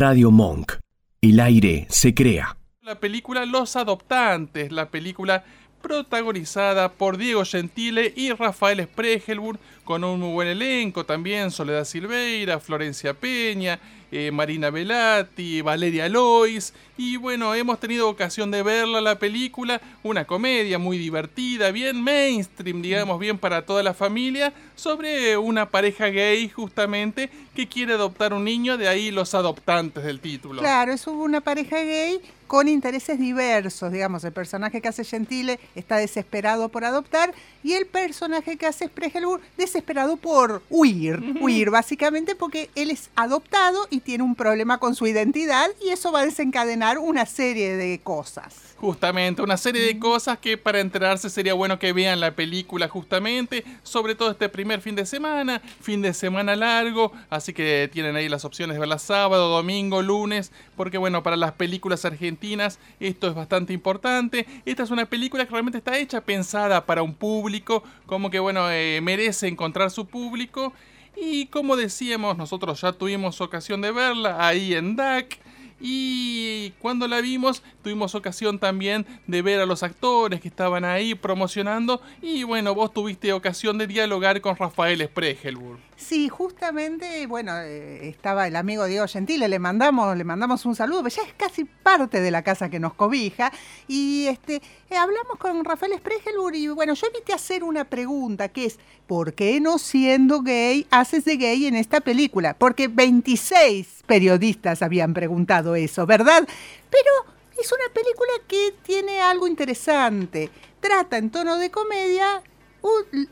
Radio Monk. El aire se crea. La película Los Adoptantes, la película protagonizada por Diego Gentile y Rafael Spregelburg, con un muy buen elenco también, Soledad Silveira, Florencia Peña, eh, Marina Velati, Valeria Lois, y bueno, hemos tenido ocasión de verla la película, una comedia muy divertida, bien mainstream, digamos, bien para toda la familia, sobre una pareja gay justamente que quiere adoptar un niño, de ahí los adoptantes del título. Claro, es una pareja gay con intereses diversos, digamos, el personaje que hace Gentile está desesperado por adoptar y el personaje que hace Spregelburg desesperado por huir, huir básicamente porque él es adoptado y tiene un problema con su identidad y eso va a desencadenar una serie de cosas. Justamente, una serie de cosas que para enterarse sería bueno que vean la película justamente, sobre todo este primer fin de semana, fin de semana largo, así que tienen ahí las opciones de verla sábado, domingo, lunes, porque bueno, para las películas argentinas esto es bastante importante. Esta es una película que realmente está hecha, pensada para un público, como que bueno, eh, merece encontrar su público. Y como decíamos, nosotros ya tuvimos ocasión de verla ahí en DAC. Y cuando la vimos, tuvimos ocasión también de ver a los actores que estaban ahí promocionando. Y bueno, vos tuviste ocasión de dialogar con Rafael Spregelburg. Sí, justamente, bueno, eh, estaba el amigo Diego Gentile, le mandamos, le mandamos un saludo, pero ya es casi parte de la casa que nos cobija. Y este, eh, hablamos con Rafael Spregelburg y bueno, yo invité a hacer una pregunta que es, ¿por qué no siendo gay haces de gay en esta película? Porque 26 periodistas habían preguntado eso, ¿verdad? Pero es una película que tiene algo interesante. Trata en tono de comedia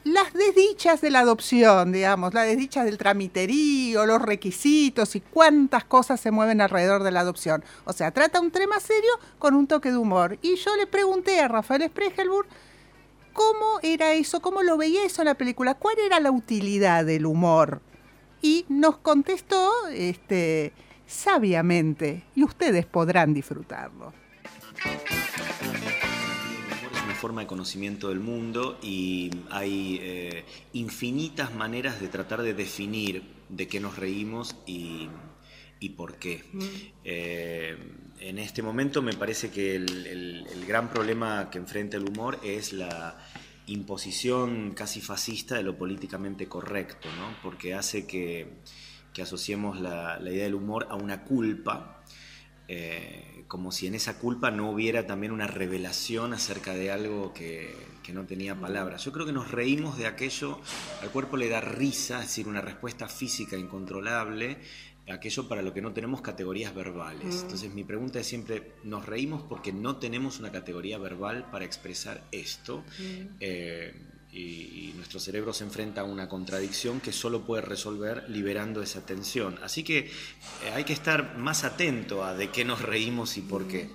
las desdichas de la adopción, digamos, las desdichas del tramiterío, los requisitos y cuántas cosas se mueven alrededor de la adopción. O sea, trata un tema serio con un toque de humor. Y yo le pregunté a Rafael Spregelburg cómo era eso, cómo lo veía eso en la película, cuál era la utilidad del humor. Y nos contestó este, sabiamente, y ustedes podrán disfrutarlo forma de conocimiento del mundo y hay eh, infinitas maneras de tratar de definir de qué nos reímos y, por qué. Mm. Eh, en este momento me parece que el, gran problema que enfrenta el humor es la imposición casi fascista de lo políticamente correcto, porque hace que, asociemos la, idea del humor a una culpa. Eh, como si en esa culpa no hubiera también una revelación acerca de algo que, no tenía palabras. Yo creo que nos reímos de aquello, al cuerpo le da risa, es decir, una respuesta física incontrolable, aquello para lo que no tenemos categorías verbales. Entonces mi pregunta es siempre, ¿nos reímos porque no tenemos una categoría verbal para expresar esto? Eh, y, nuestro cerebro se enfrenta a una contradicción que solo puede resolver liberando esa tensión. Así que eh, hay que estar más atento a de qué nos reímos y por qué.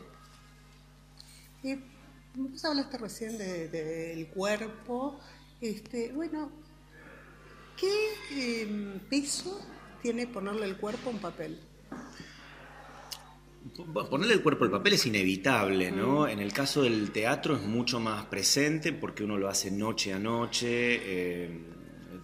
Y vos hablaste recién del cuerpo. Este, bueno, ¿qué em, peso tiene ponerle el cuerpo a un papel? Ponerle el cuerpo al papel es inevitable, ¿no? En el caso del teatro es mucho más presente porque uno lo hace noche a noche, eh,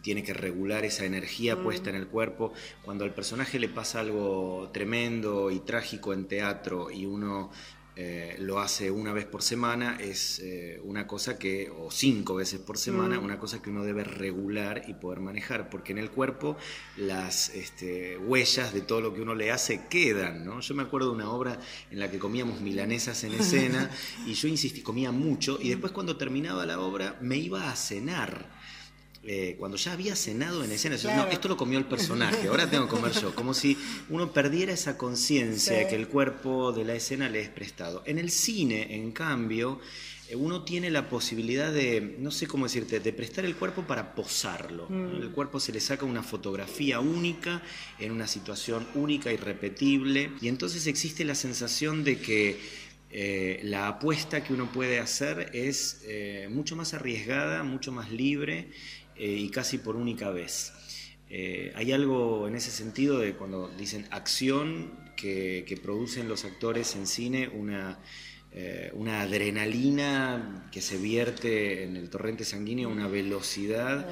tiene que regular esa energía puesta en el cuerpo. Cuando al personaje le pasa algo tremendo y trágico en teatro y uno eh, lo hace una vez por semana, es eh, una cosa que, o cinco veces por semana, mm. una cosa que uno debe regular y poder manejar, porque en el cuerpo las este, huellas de todo lo que uno le hace quedan, ¿no? Yo me acuerdo de una obra en la que comíamos milanesas en escena y yo insistí, comía mucho y después cuando terminaba la obra me iba a cenar eh, cuando ya había cenado en escena, no, esto lo comió el personaje, ahora tengo que comer yo, como si uno perdiera esa conciencia que el cuerpo de la escena le es prestado. En el cine, en cambio, eh, uno tiene la posibilidad de, no sé cómo decirte, de prestar el cuerpo para posarlo. Mm. El cuerpo se le saca una fotografía única, en una situación única, irrepetible, y entonces existe la sensación de que eh, la apuesta que uno puede hacer es mucho más arriesgada, mucho más libre eh, y casi por única vez. Eh, hay algo en ese sentido de cuando dicen acción que, producen los actores en cine, una, eh, una adrenalina que se vierte en el torrente sanguíneo, una velocidad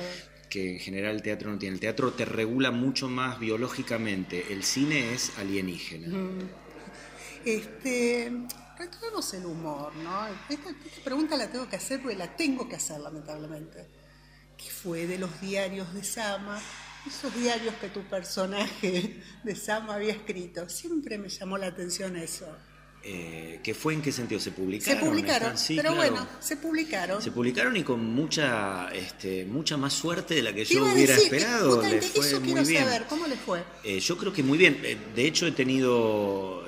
que en general el teatro no tiene. El teatro te regula mucho más biológicamente, el cine es alienígena. Este, retomemos el humor, ¿no? Esta, esta pregunta la tengo que hacer porque la tengo que hacer, lamentablemente. ¿Qué fue de los diarios de Sama? Esos diarios que tu personaje de Sama había escrito. Siempre me llamó la atención eso. Eh, ¿Qué fue en qué sentido? ¿Se publicaron? Se publicaron. Sí, pero claro. bueno, se publicaron. Se publicaron y con mucha, este, mucha más suerte de la que yo hubiera decir, esperado. justamente Le fue eso muy quiero bien. saber, ¿cómo le fue? Eh, yo creo que muy bien. Eh, De hecho, he tenido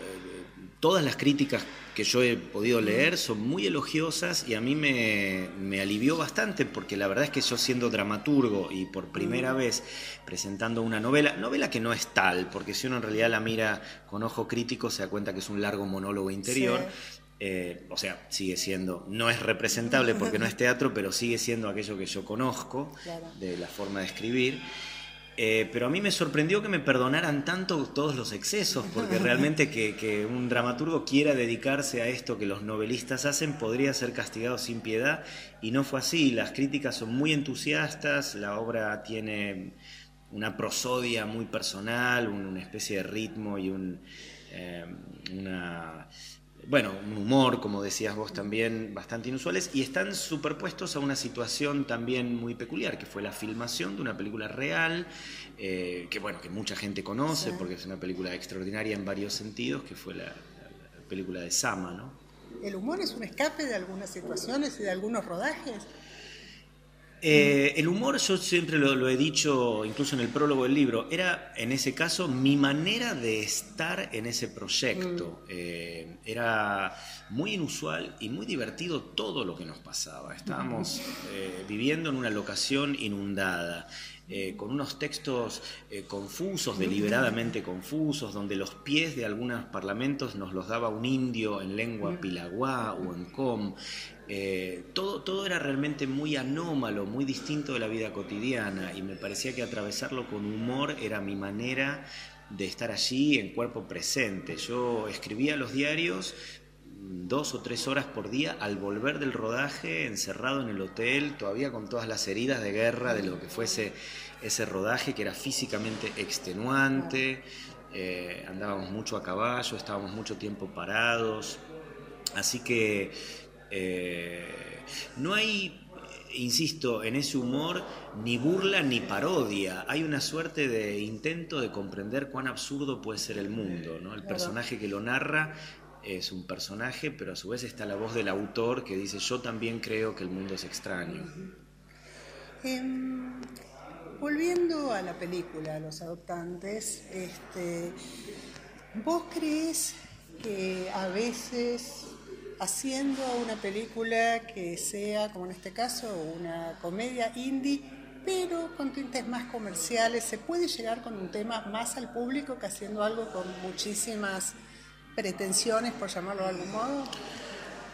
todas las críticas que yo he podido leer son muy elogiosas y a mí me, me alivió bastante porque la verdad es que yo siendo dramaturgo y por primera vez presentando una novela, novela que no es tal, porque si uno en realidad la mira con ojo crítico se da cuenta que es un largo monólogo interior. Sí. Eh, o sea, sigue siendo, no es representable porque no es teatro, pero sigue siendo aquello que yo conozco Claro. de la forma de escribir. Eh, pero a mí me sorprendió que me perdonaran tanto todos los excesos, porque realmente que, que un dramaturgo quiera dedicarse a esto que los novelistas hacen podría ser castigado sin piedad, y no fue así. Las críticas son muy entusiastas, la obra tiene una prosodia muy personal, un- una especie de ritmo y un, eh, una bueno, un humor, como decías vos también, bastante inusuales, y están superpuestos a una situación también muy peculiar, que fue la filmación de una película real, eh, que bueno, que mucha gente conoce, Sí. porque es una película extraordinaria en varios sentidos, que fue la, la- la película de Sama, ¿no? ¿El humor es un escape de algunas situaciones y de algunos rodajes? Eh, el humor, yo siempre lo, lo he dicho, incluso en el prólogo del libro, era en ese caso mi manera de estar en ese proyecto. Eh, era muy inusual y muy divertido todo lo que nos pasaba. Estábamos eh, viviendo en una locación inundada. Eh, con unos textos eh, confusos, deliberadamente confusos, donde los pies de algunos parlamentos nos los daba un indio en lengua pilaguá o en com. Eh, todo, todo era realmente muy anómalo, muy distinto de la vida cotidiana y me parecía que atravesarlo con humor era mi manera de estar allí en cuerpo presente. Yo escribía los diarios dos o tres horas por día al volver del rodaje, encerrado en el hotel, todavía con todas las heridas de guerra de lo que fuese ese rodaje, que era físicamente extenuante. Eh, andábamos mucho a caballo, estábamos mucho tiempo parados. Así que eh, no hay, insisto, en ese humor ni burla ni parodia. Hay una suerte de intento de comprender cuán absurdo puede ser el mundo. ¿no? El personaje que lo narra es un personaje, pero a su vez está la voz del autor que dice yo también creo que el mundo es extraño. Em, volviendo a la película, Los Adoptantes, este, ¿vos crees que a veces haciendo una película que sea, como en este caso, una comedia indie, pero con tintes más comerciales, se puede llegar con un tema más al público que haciendo algo con muchísimas pretensiones, por llamarlo de algún modo?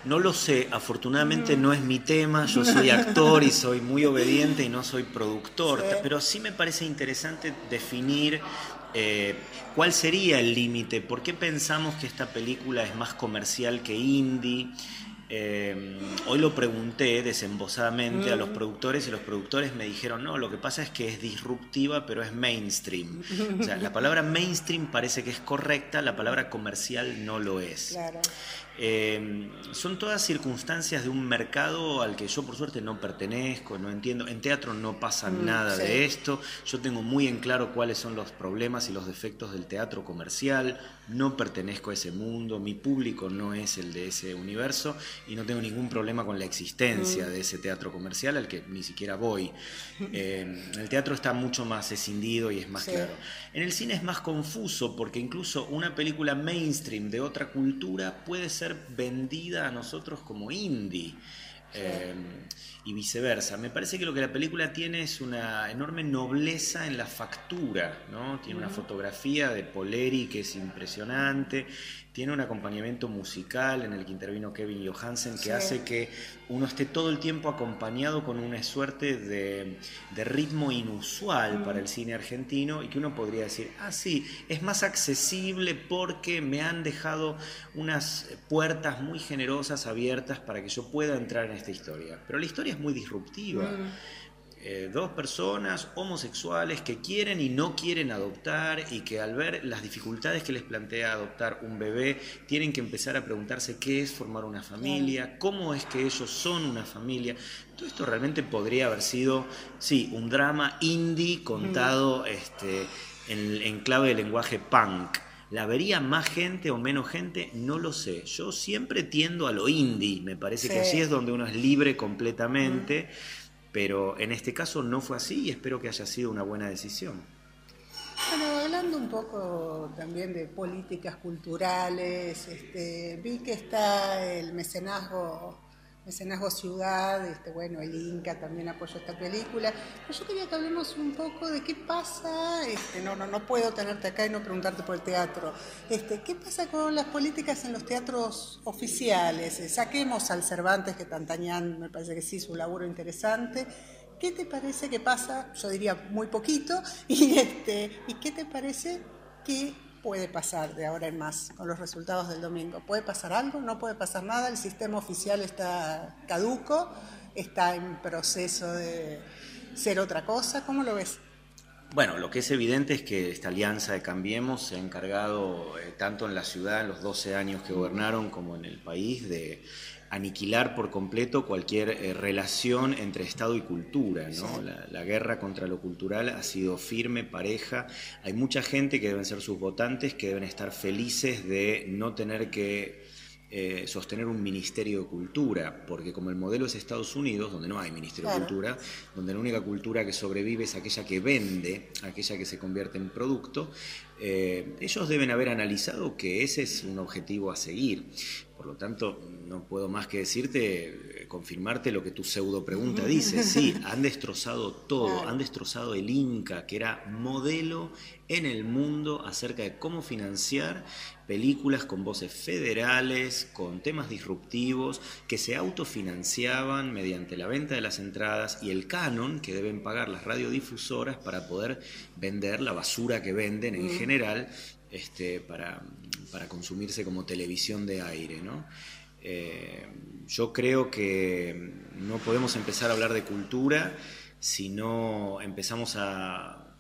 No lo sé, afortunadamente no es mi tema, yo soy actor y soy muy obediente y no soy productor, Sí. pero sí me parece interesante definir eh, cuál sería el límite, por qué pensamos que esta película es más comercial que indie. Eh, hoy lo pregunté desembosadamente a los productores y los productores me dijeron, no, lo que pasa es que es disruptiva, pero es mainstream. O sea, la palabra mainstream parece que es correcta, la palabra comercial no lo es. Claro. Eh, son todas circunstancias de un mercado al que yo por suerte no pertenezco, no entiendo. En teatro no pasa Mm, nada sí. de esto. Yo tengo muy en claro cuáles son los problemas y los defectos del teatro comercial. No pertenezco a ese mundo, mi público no es el de ese universo y no tengo ningún problema con la existencia de ese teatro comercial al que ni siquiera voy. Eh, el teatro está mucho más escindido y es más Sí. claro. En el cine es más confuso porque incluso una película mainstream de otra cultura puede ser vendida a nosotros como indie. eh, y viceversa. Me parece que lo que la película tiene es una enorme nobleza en la factura, ¿no? Tiene una fotografía de Poleri que es impresionante, tiene un acompañamiento musical en el que intervino Kevin Johansen que Sí. hace que uno esté todo el tiempo acompañado con una suerte de, de ritmo inusual para el cine argentino y que uno podría decir, ah, sí, es más accesible porque me han dejado unas puertas muy generosas abiertas para que yo pueda entrar en esta historia. Pero la historia es muy disruptiva. eh, dos personas homosexuales que quieren y no quieren adoptar y que al ver las dificultades que les plantea adoptar un bebé, tienen que empezar a preguntarse qué es formar una familia, cómo es que ellos son una familia. Todo esto realmente podría haber sido, sí, un drama indie contado este, en, clave de lenguaje punk. ¿La vería más gente o menos gente? No lo sé. Yo siempre tiendo a lo indie. Me parece que así es donde uno es libre completamente. Pero en este caso no fue así y espero que haya sido una buena decisión. Bueno, hablando un poco también de políticas culturales, este, vi que está el mecenazgo Mecenazgo Ciudad, este, bueno, el Inca también apoyó esta película. Pero yo quería que hablemos un poco de qué pasa, este, no, no, no puedo tenerte acá y no preguntarte por el teatro. Este, ¿Qué pasa con las políticas en los teatros oficiales? Eh, saquemos al Cervantes, que Tantañán me parece que sí, su laburo interesante. ¿Qué te parece que pasa? Yo diría muy poquito. Y, ¿y qué te parece que puede pasar de ahora en más con los resultados del domingo? ¿Puede pasar algo? ¿No puede pasar nada? ¿El sistema oficial está caduco? ¿Está en proceso de ser otra cosa? ¿Cómo lo ves? Bueno, lo que es evidente es que esta alianza de Cambiemos se ha encargado eh, tanto en la ciudad, en los 12 años que gobernaron, como en el país, de aniquilar por completo cualquier eh, relación entre Estado y cultura. La, guerra contra lo cultural ha sido firme, pareja. Hay mucha gente que deben ser sus votantes, que deben estar felices de no tener que eh, sostener un ministerio de cultura, porque como el modelo es Estados Unidos, donde no hay ministerio de cultura, donde la única cultura que sobrevive es aquella que vende, aquella que se convierte en producto, eh, ellos deben haber analizado que ese es un objetivo a seguir. Por lo tanto, no puedo más que decirte, eh, confirmarte lo que tu pseudo pregunta dice. Sí, han destrozado todo, han destrozado el Inca, que era modelo en el mundo acerca de cómo financiar películas con voces federales, con temas disruptivos, que se autofinanciaban mediante la venta de las entradas y el canon que deben pagar las radiodifusoras para poder vender la basura que venden en general este, para, para consumirse como televisión de aire. ¿no? Eh, yo creo que no podemos empezar a hablar de cultura si no empezamos a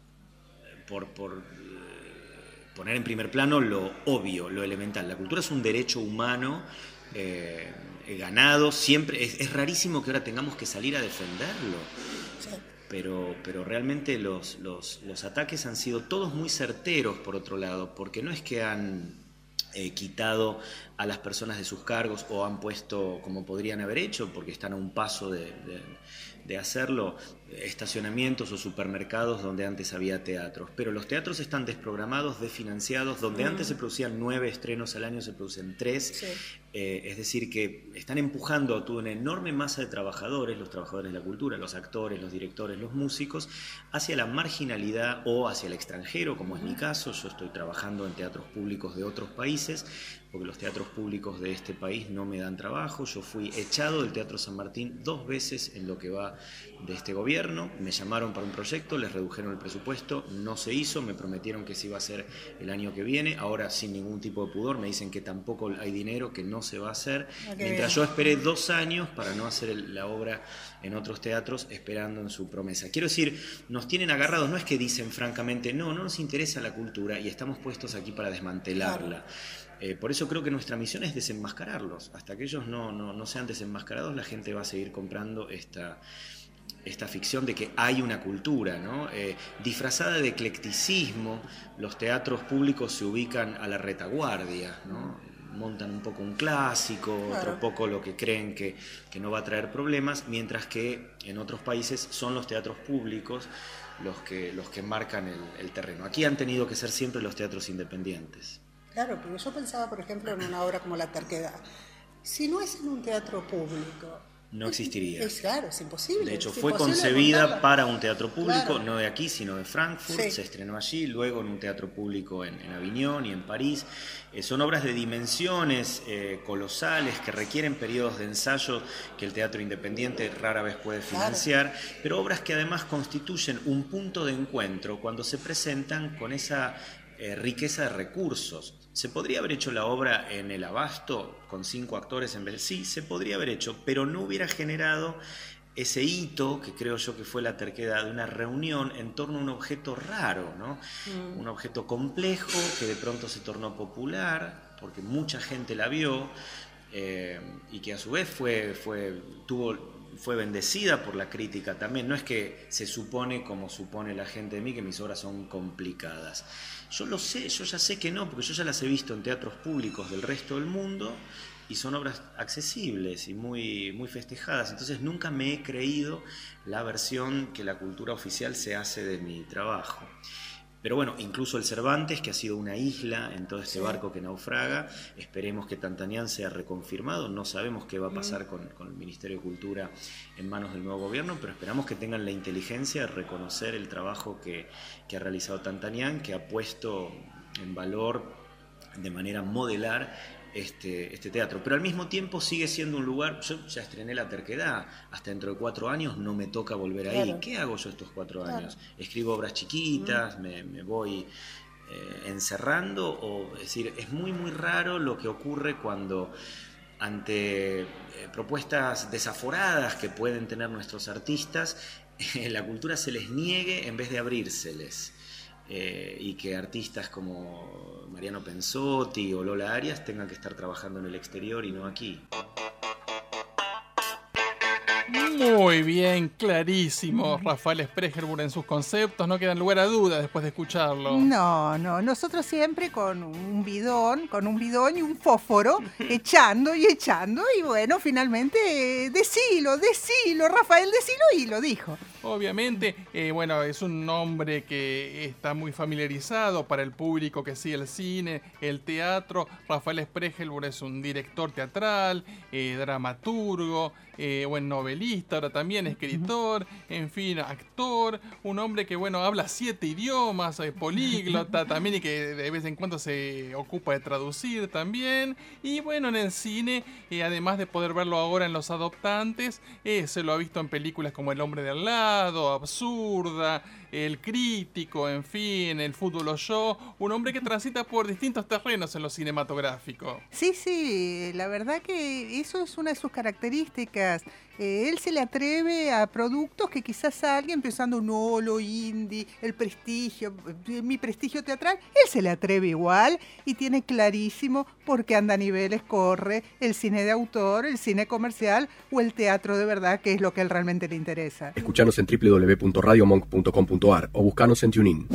por, por eh, poner en primer plano lo obvio, lo elemental. La cultura es un derecho humano eh, ganado, siempre es, es, rarísimo que ahora tengamos que salir a defenderlo. Pero, pero realmente los, los, los ataques han sido todos muy certeros, por otro lado, porque no es que han eh, quitado a las personas de sus cargos o han puesto como podrían haber hecho, porque están a un paso de, de hacerlo estacionamientos o supermercados donde antes había teatros. Pero los teatros están desprogramados, desfinanciados, donde mm. antes se producían nueve estrenos al año, se producen tres. Eh, es decir, que están empujando a toda una enorme masa de trabajadores, los trabajadores de la cultura, los actores, los directores, los músicos, hacia la marginalidad o hacia el extranjero, como es mi caso. Yo estoy trabajando en teatros públicos de otros países, porque los teatros públicos de este país no me dan trabajo. Yo fui echado del Teatro San Martín dos veces en lo que va de este gobierno. Me llamaron para un proyecto, les redujeron el presupuesto, no se hizo, me prometieron que se iba a hacer el año que viene. Ahora, sin ningún tipo de pudor, me dicen que tampoco hay dinero, que no se va a hacer. Mientras yo esperé dos años para no hacer la obra en otros teatros, esperando en su promesa. Quiero decir, nos tienen agarrados, no es que dicen francamente, no, no nos interesa la cultura y estamos puestos aquí para desmantelarla. Eh, por eso creo que nuestra misión es desenmascararlos. Hasta que ellos no, no, sean desenmascarados, la gente va a seguir comprando esta, esta ficción de que hay una cultura, ¿no? Eh, disfrazada de eclecticismo, los teatros públicos se ubican a la retaguardia, ¿no? montan un poco un clásico, otro poco lo que creen que, que, no va a traer problemas, mientras que en otros países son los teatros públicos los que, los que marcan el, el terreno. Aquí han tenido que ser siempre los teatros independientes. Claro, porque yo pensaba, por ejemplo, en una obra como La Terquedad. Si no es en un teatro público, no existiría. Es, claro, es imposible. De hecho, fue concebida para un teatro público, no de aquí, sino de Frankfurt, se estrenó allí, luego en un teatro público en, en Aviñón y en París. Eh, son obras de dimensiones eh, colosales que requieren periodos de ensayo que el teatro independiente rara vez puede financiar, pero obras que además constituyen un punto de encuentro cuando se presentan con esa eh, riqueza de recursos. ¿Se podría haber hecho la obra en el abasto con cinco actores en vez? Sí, se podría haber hecho, pero no hubiera generado ese hito, que creo yo que fue la terquedad de una reunión en torno a un objeto raro, ¿no? Mm. Un objeto complejo que de pronto se tornó popular, porque mucha gente la vio, eh, y que a su vez fue, fue, tuvo, fue bendecida por la crítica también. No es que se supone, como supone la gente de mí, que mis obras son complicadas. Yo lo sé, yo ya sé que no, porque yo ya las he visto en teatros públicos del resto del mundo y son obras accesibles y muy, muy festejadas. Entonces nunca me he creído la versión que la cultura oficial se hace de mi trabajo. Pero bueno, incluso el Cervantes, que ha sido una isla en todo este barco que naufraga, esperemos que Tantanián sea reconfirmado. No sabemos qué va a pasar con, con, el Ministerio de Cultura en manos del nuevo gobierno, pero esperamos que tengan la inteligencia de reconocer el trabajo que, que ha realizado Tantanián, que ha puesto en valor de manera modelar este, este, teatro. Pero al mismo tiempo sigue siendo un lugar, yo ya estrené La Terquedad, hasta dentro de cuatro años no me toca volver ahí. ¿Qué hago yo estos cuatro años? Escribo obras chiquitas, me, voy eh, encerrando, o es decir, es muy, muy raro lo que ocurre cuando ante eh, propuestas desaforadas que pueden tener nuestros artistas, la cultura se les niegue en vez de abrírseles. Eh, y que artistas como Mariano Pensotti o Lola Arias tengan que estar trabajando en el exterior y no aquí. Muy bien, clarísimo. Rafael Spregelburg en sus conceptos, no quedan lugar a dudas después de escucharlo. No, no, nosotros siempre con un bidón, con un bidón y un fósforo, echando y echando, y bueno, finalmente, decilo, decilo, Rafael, decilo, y lo dijo. Obviamente, eh, bueno, es un nombre que está muy familiarizado para el público que sigue el cine, el teatro. Rafael Spregelburg es un director teatral, eh, dramaturgo, eh, buen novelista, ahora también escritor, en fin, actor, un hombre que, bueno, habla siete idiomas, es políglota también y que de vez en cuando se ocupa de traducir también. Y bueno, en el cine, además de poder verlo ahora en Los Adoptantes, se lo ha visto en películas como El Hombre de al lado, absurda, el crítico, en fin, el fútbol o yo, un hombre que transita por distintos terrenos en lo cinematográfico. Sí, sí, la verdad que eso es una de sus características. Eh, él se le atreve a productos que quizás alguien pensando, no, lo indie, el prestigio, eh, mi prestigio teatral, él se le atreve igual y tiene clarísimo por qué anda a niveles corre el cine de autor, el cine comercial o el teatro de verdad, que es lo que él realmente le interesa. Escuchanos en www.radiomonk.com.ar o buscanos en TuneIn.